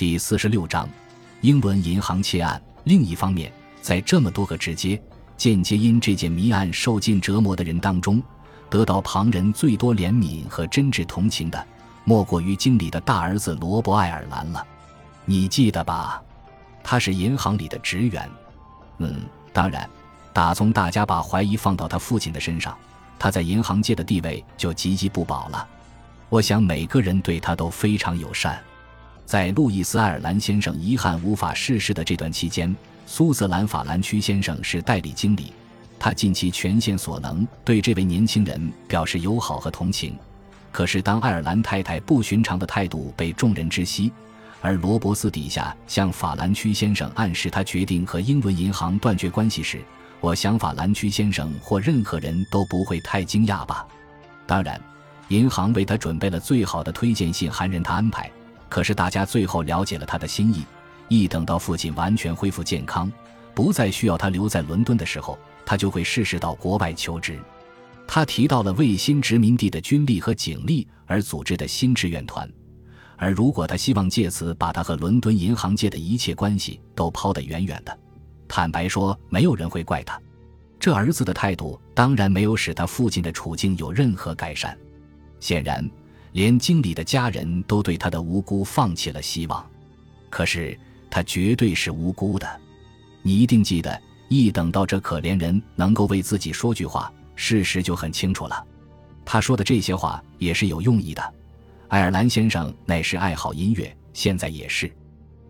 第四十六章，英伦银行窃案。另一方面，在这么多个直接、间接因这件谜案受尽折磨的人当中，得到旁人最多怜悯和真挚同情的，莫过于经理的大儿子罗伯·爱尔兰了。你记得吧？他是银行里的职员。嗯，当然，打从大家把怀疑放到他父亲的身上，他在银行界的地位就岌岌不保了。我想每个人对他都非常友善。在路易斯·爱尔兰先生遗憾无法逝世的这段期间，苏泽兰法兰区先生是代理经理，他尽其全限所能对这位年轻人表示友好和同情。可是，当爱尔兰太太不寻常的态度被众人知悉，而罗伯斯底下向法兰区先生暗示他决定和英伦银行断绝关系时，我想法兰区先生或任何人都不会太惊讶吧。当然，银行为他准备了最好的推荐信函，任他安排。可是大家最后了解了他的心意，一等到父亲完全恢复健康，不再需要他留在伦敦的时候，他就会试试到国外求职。他提到了为新殖民地的军力和警力而组织的新志愿团，而如果他希望借此把他和伦敦银行界的一切关系都抛得远远的，坦白说，没有人会怪他。这儿子的态度当然没有使他父亲的处境有任何改善，显然。连经理的家人都对他的无辜放弃了希望，可是他绝对是无辜的。你一定记得，一等到这可怜人能够为自己说句话，事实就很清楚了。他说的这些话也是有用意的。爱尔兰先生乃是爱好音乐，现在也是。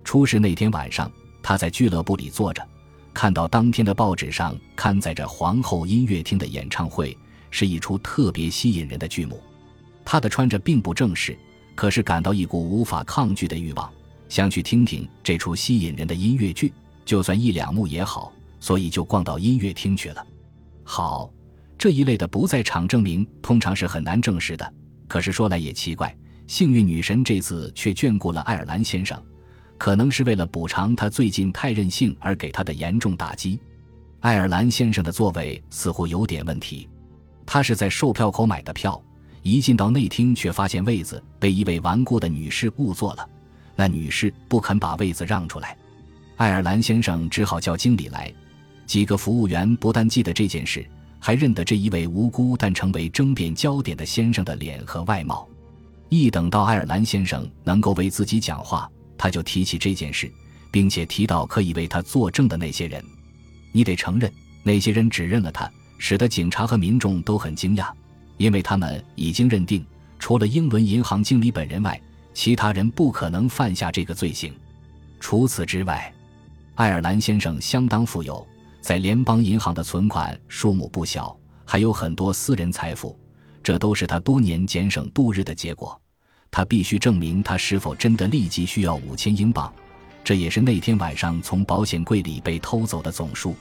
出事那天晚上，他在俱乐部里坐着，看到当天的报纸上刊载着皇后音乐厅的演唱会，是一出特别吸引人的剧目。他的穿着并不正式，可是感到一股无法抗拒的欲望，想去听听这出吸引人的音乐剧，就算一两幕也好，所以就逛到音乐厅去了。好，这一类的不在场证明通常是很难证实的。可是说来也奇怪，幸运女神这次却眷顾了爱尔兰先生，可能是为了补偿他最近太任性而给他的严重打击。爱尔兰先生的座位似乎有点问题，他是在售票口买的票。一进到内厅，却发现位子被一位顽固的女士误坐了。那女士不肯把位子让出来，爱尔兰先生只好叫经理来。几个服务员不但记得这件事，还认得这一位无辜但成为争辩焦点的先生的脸和外貌。一等到爱尔兰先生能够为自己讲话，他就提起这件事，并且提到可以为他作证的那些人。你得承认，那些人指认了他，使得警察和民众都很惊讶。因为他们已经认定，除了英伦银行经理本人外，其他人不可能犯下这个罪行。除此之外，爱尔兰先生相当富有，在联邦银行的存款数目不小，还有很多私人财富，这都是他多年俭省度日的结果。他必须证明他是否真的立即需要五千英镑，这也是那天晚上从保险柜里被偷走的总数。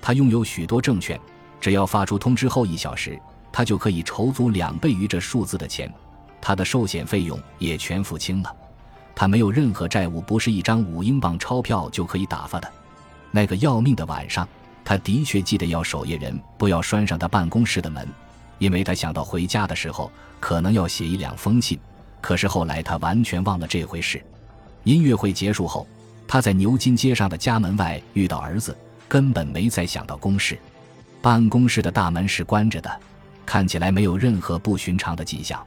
他拥有许多证券，只要发出通知后一小时。他就可以筹足两倍于这数字的钱，他的寿险费用也全付清了，他没有任何债务，不是一张五英镑钞票就可以打发的。那个要命的晚上，他的确记得要守夜人不要拴上他办公室的门，因为他想到回家的时候可能要写一两封信。可是后来他完全忘了这回事。音乐会结束后，他在牛津街上的家门外遇到儿子，根本没再想到公事。办公室的大门是关着的。看起来没有任何不寻常的迹象。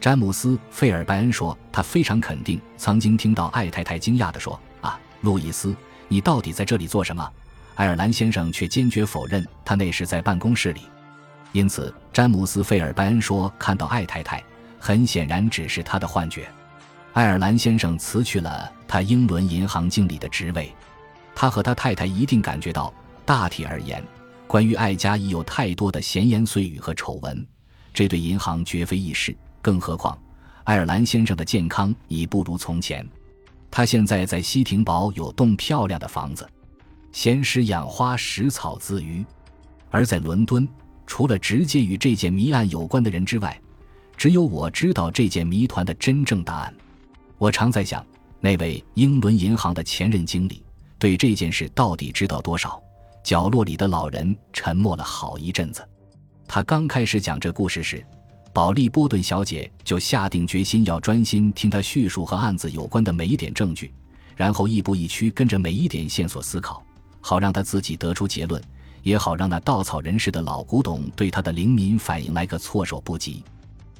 詹姆斯·费尔拜恩说：“他非常肯定曾经听到艾太太惊讶地说：‘啊，路易斯，你到底在这里做什么？’爱尔兰先生却坚决否认他那时在办公室里。因此，詹姆斯·费尔拜恩说看到艾太太，很显然只是他的幻觉。爱尔兰先生辞去了他英伦银行经理的职位。他和他太太一定感觉到，大体而言。”关于艾家已有太多的闲言碎语和丑闻，这对银行绝非易事。更何况，爱尔兰先生的健康已不如从前。他现在在西廷堡有栋漂亮的房子，闲时养花、食草自娱。而在伦敦，除了直接与这件谜案有关的人之外，只有我知道这件谜团的真正答案。我常在想，那位英伦银行的前任经理对这件事到底知道多少？角落里的老人沉默了好一阵子。他刚开始讲这故事时，保利波顿小姐就下定决心要专心听他叙述和案子有关的每一点证据，然后亦步亦趋跟着每一点线索思考，好让他自己得出结论，也好让那稻草人似的老古董对他的灵敏反应来个措手不及。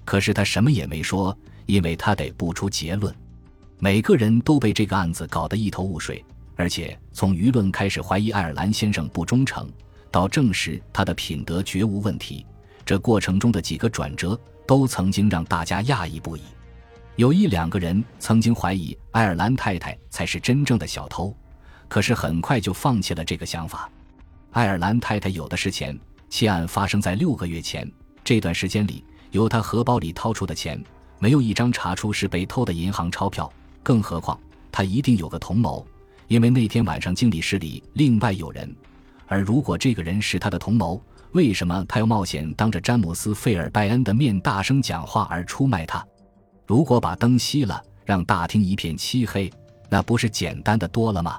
可是他什么也没说，因为他得不出结论。每个人都被这个案子搞得一头雾水，而且从舆论开始怀疑爱尔兰先生不忠诚，到证实他的品德绝无问题，这过程中的几个转折都曾经让大家讶异不已。有一两个人曾经怀疑爱尔兰太太才是真正的小偷，可是很快就放弃了这个想法。爱尔兰太太有的是钱，窃案发生在六个月前，这段时间里由她荷包里掏出的钱，没有一张查出是被偷的银行钞票。更何况，他一定有个同谋，因为那天晚上经理室里另外有人。而如果这个人是他的同谋，为什么他要冒险当着詹姆斯·费尔拜恩的面大声讲话而出卖他？如果把灯熄了，让大厅一片漆黑，那不是简单的多了吗？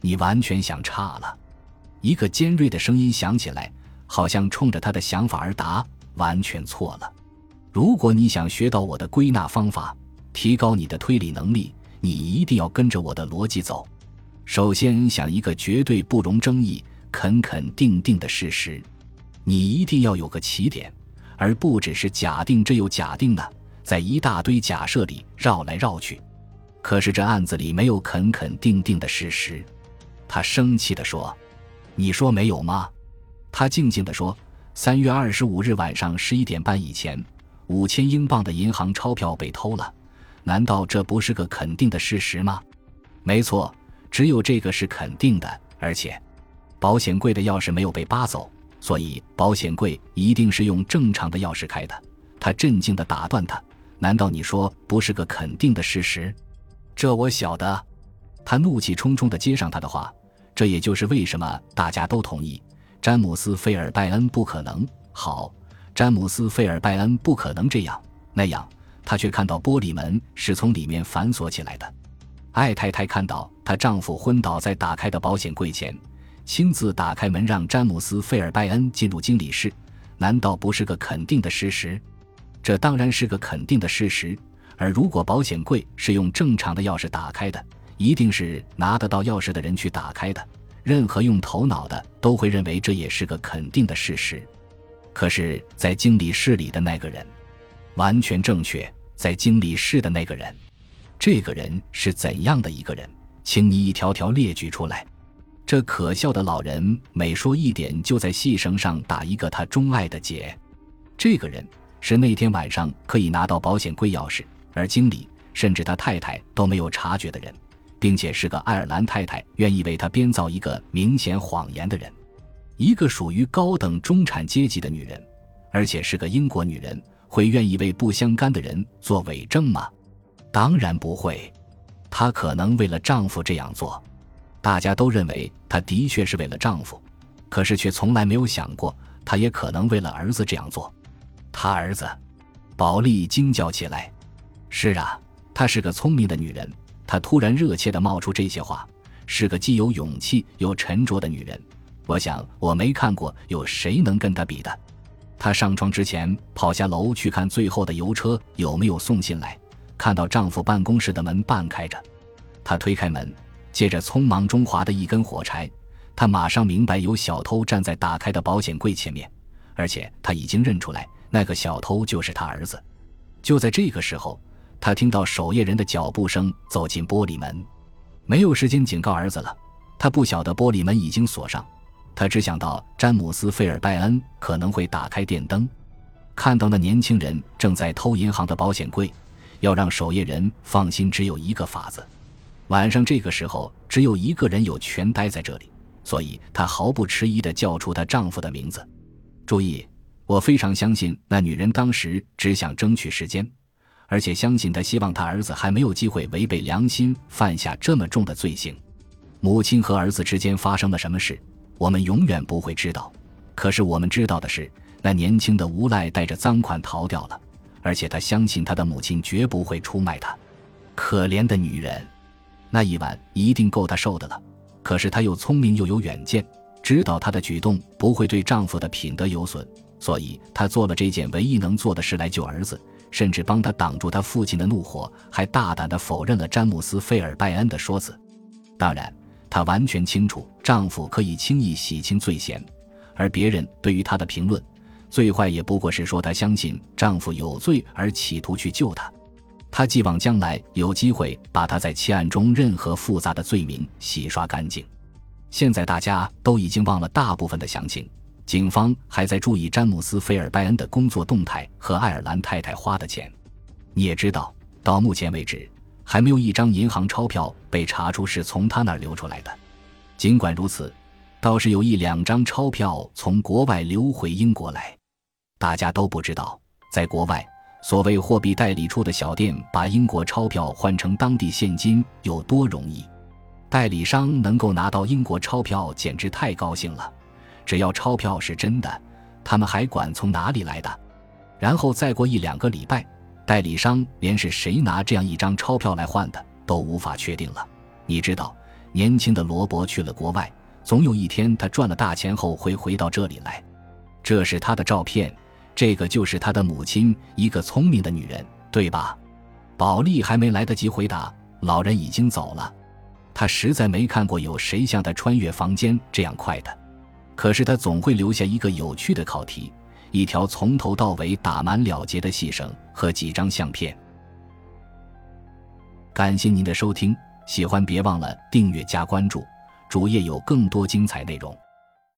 你完全想差了。一个尖锐的声音响起来，好像冲着他的想法而答：“完全错了。如果你想学到我的归纳方法。”提高你的推理能力，你一定要跟着我的逻辑走。首先想一个绝对不容争议、肯肯定定的事实，你一定要有个起点，而不只是假定这又假定那，在一大堆假设里绕来绕去。可是这案子里没有肯肯定定的事实。他生气地说：“你说没有吗？”他静静地说：“三月二十五日晚上十一点半以前，五千英镑的银行钞票被偷了。”难道这不是个肯定的事实吗？没错，只有这个是肯定的。而且，保险柜的钥匙没有被扒走，所以保险柜一定是用正常的钥匙开的。他震惊地打断他：“难道你说不是个肯定的事实？”这我晓得。他怒气冲冲地接上他的话：“这也就是为什么大家都同意詹姆斯·费尔拜恩不可能好，詹姆斯·费尔拜恩不可能这样那样。”他却看到玻璃门是从里面反锁起来的。艾太太看到她丈夫昏倒在打开的保险柜前，亲自打开门让詹姆斯·费尔拜恩进入经理室，难道不是个肯定的事实？这当然是个肯定的事实。而如果保险柜是用正常的钥匙打开的，一定是拿得到钥匙的人去打开的。任何用头脑的都会认为这也是个肯定的事实。可是，在经理室里的那个人，完全正确。在经理室的那个人，这个人是怎样的一个人？请你一条条列举出来。这可笑的老人每说一点，就在细绳上打一个他钟爱的结。这个人是那天晚上可以拿到保险柜钥匙，而经理甚至他太太都没有察觉的人，并且是个爱尔兰太太愿意为他编造一个明显谎言的人，一个属于高等中产阶级的女人，而且是个英国女人。会愿意为不相干的人做伪证吗？当然不会。她可能为了丈夫这样做，大家都认为她的确是为了丈夫，可是却从来没有想过，她也可能为了儿子这样做。她儿子，宝丽惊叫起来：“是啊，她是个聪明的女人。”她突然热切地冒出这些话，是个既有勇气又沉着的女人。我想，我没看过有谁能跟她比的。她上床之前跑下楼去看最后的邮车有没有送信来，看到丈夫办公室的门半开着，她推开门，借着匆忙中划的一根火柴，她马上明白有小偷站在打开的保险柜前面，而且她已经认出来那个小偷就是她儿子。就在这个时候，她听到守夜人的脚步声走进玻璃门，没有时间警告儿子了，她不晓得玻璃门已经锁上。他只想到詹姆斯·费尔拜恩可能会打开电灯，看到那年轻人正在偷银行的保险柜，要让守夜人放心，只有一个法子。晚上这个时候，只有一个人有权待在这里，所以她毫不迟疑地叫出她丈夫的名字。注意，我非常相信那女人当时只想争取时间，而且相信她希望她儿子还没有机会违背良心犯下这么重的罪行。母亲和儿子之间发生了什么事？我们永远不会知道，可是我们知道的是，那年轻的无赖带着赃款逃掉了，而且他相信他的母亲绝不会出卖他。可怜的女人，那一晚一定够她受的了。可是她又聪明又有远见，知道她的举动不会对丈夫的品德有损，所以她做了这件唯一能做的事来救儿子，甚至帮他挡住他父亲的怒火，还大胆地否认了詹姆斯·费尔拜恩的说辞。当然，她完全清楚丈夫可以轻易洗清罪嫌，而别人对于她的评论，最坏也不过是说她相信丈夫有罪而企图去救他。她寄望将来有机会把她在窃案中任何复杂的罪名洗刷干净。现在大家都已经忘了大部分的详情，警方还在注意詹姆斯·菲尔拜恩的工作动态和爱尔兰太太花的钱。你也知道，到目前为止，还没有一张银行钞票被查出是从他那儿流出来的。尽管如此，倒是有一两张钞票从国外流回英国来。大家都不知道，在国外，所谓货币代理处的小店把英国钞票换成当地现金有多容易。代理商能够拿到英国钞票，简直太高兴了。只要钞票是真的，他们还管从哪里来的。然后再过一两个礼拜，代理商连是谁拿这样一张钞票来换的都无法确定了。你知道，年轻的罗伯去了国外，总有一天他赚了大钱后会回到这里来。这是他的照片，这个就是他的母亲，一个聪明的女人，对吧？保利还没来得及回答，老人已经走了。他实在没看过有谁像他穿越房间这样快的，可是他总会留下一个有趣的考题，一条从头到尾打满了结的细绳和几张相片。感谢您的收听，喜欢别忘了订阅加关注，主页有更多精彩内容。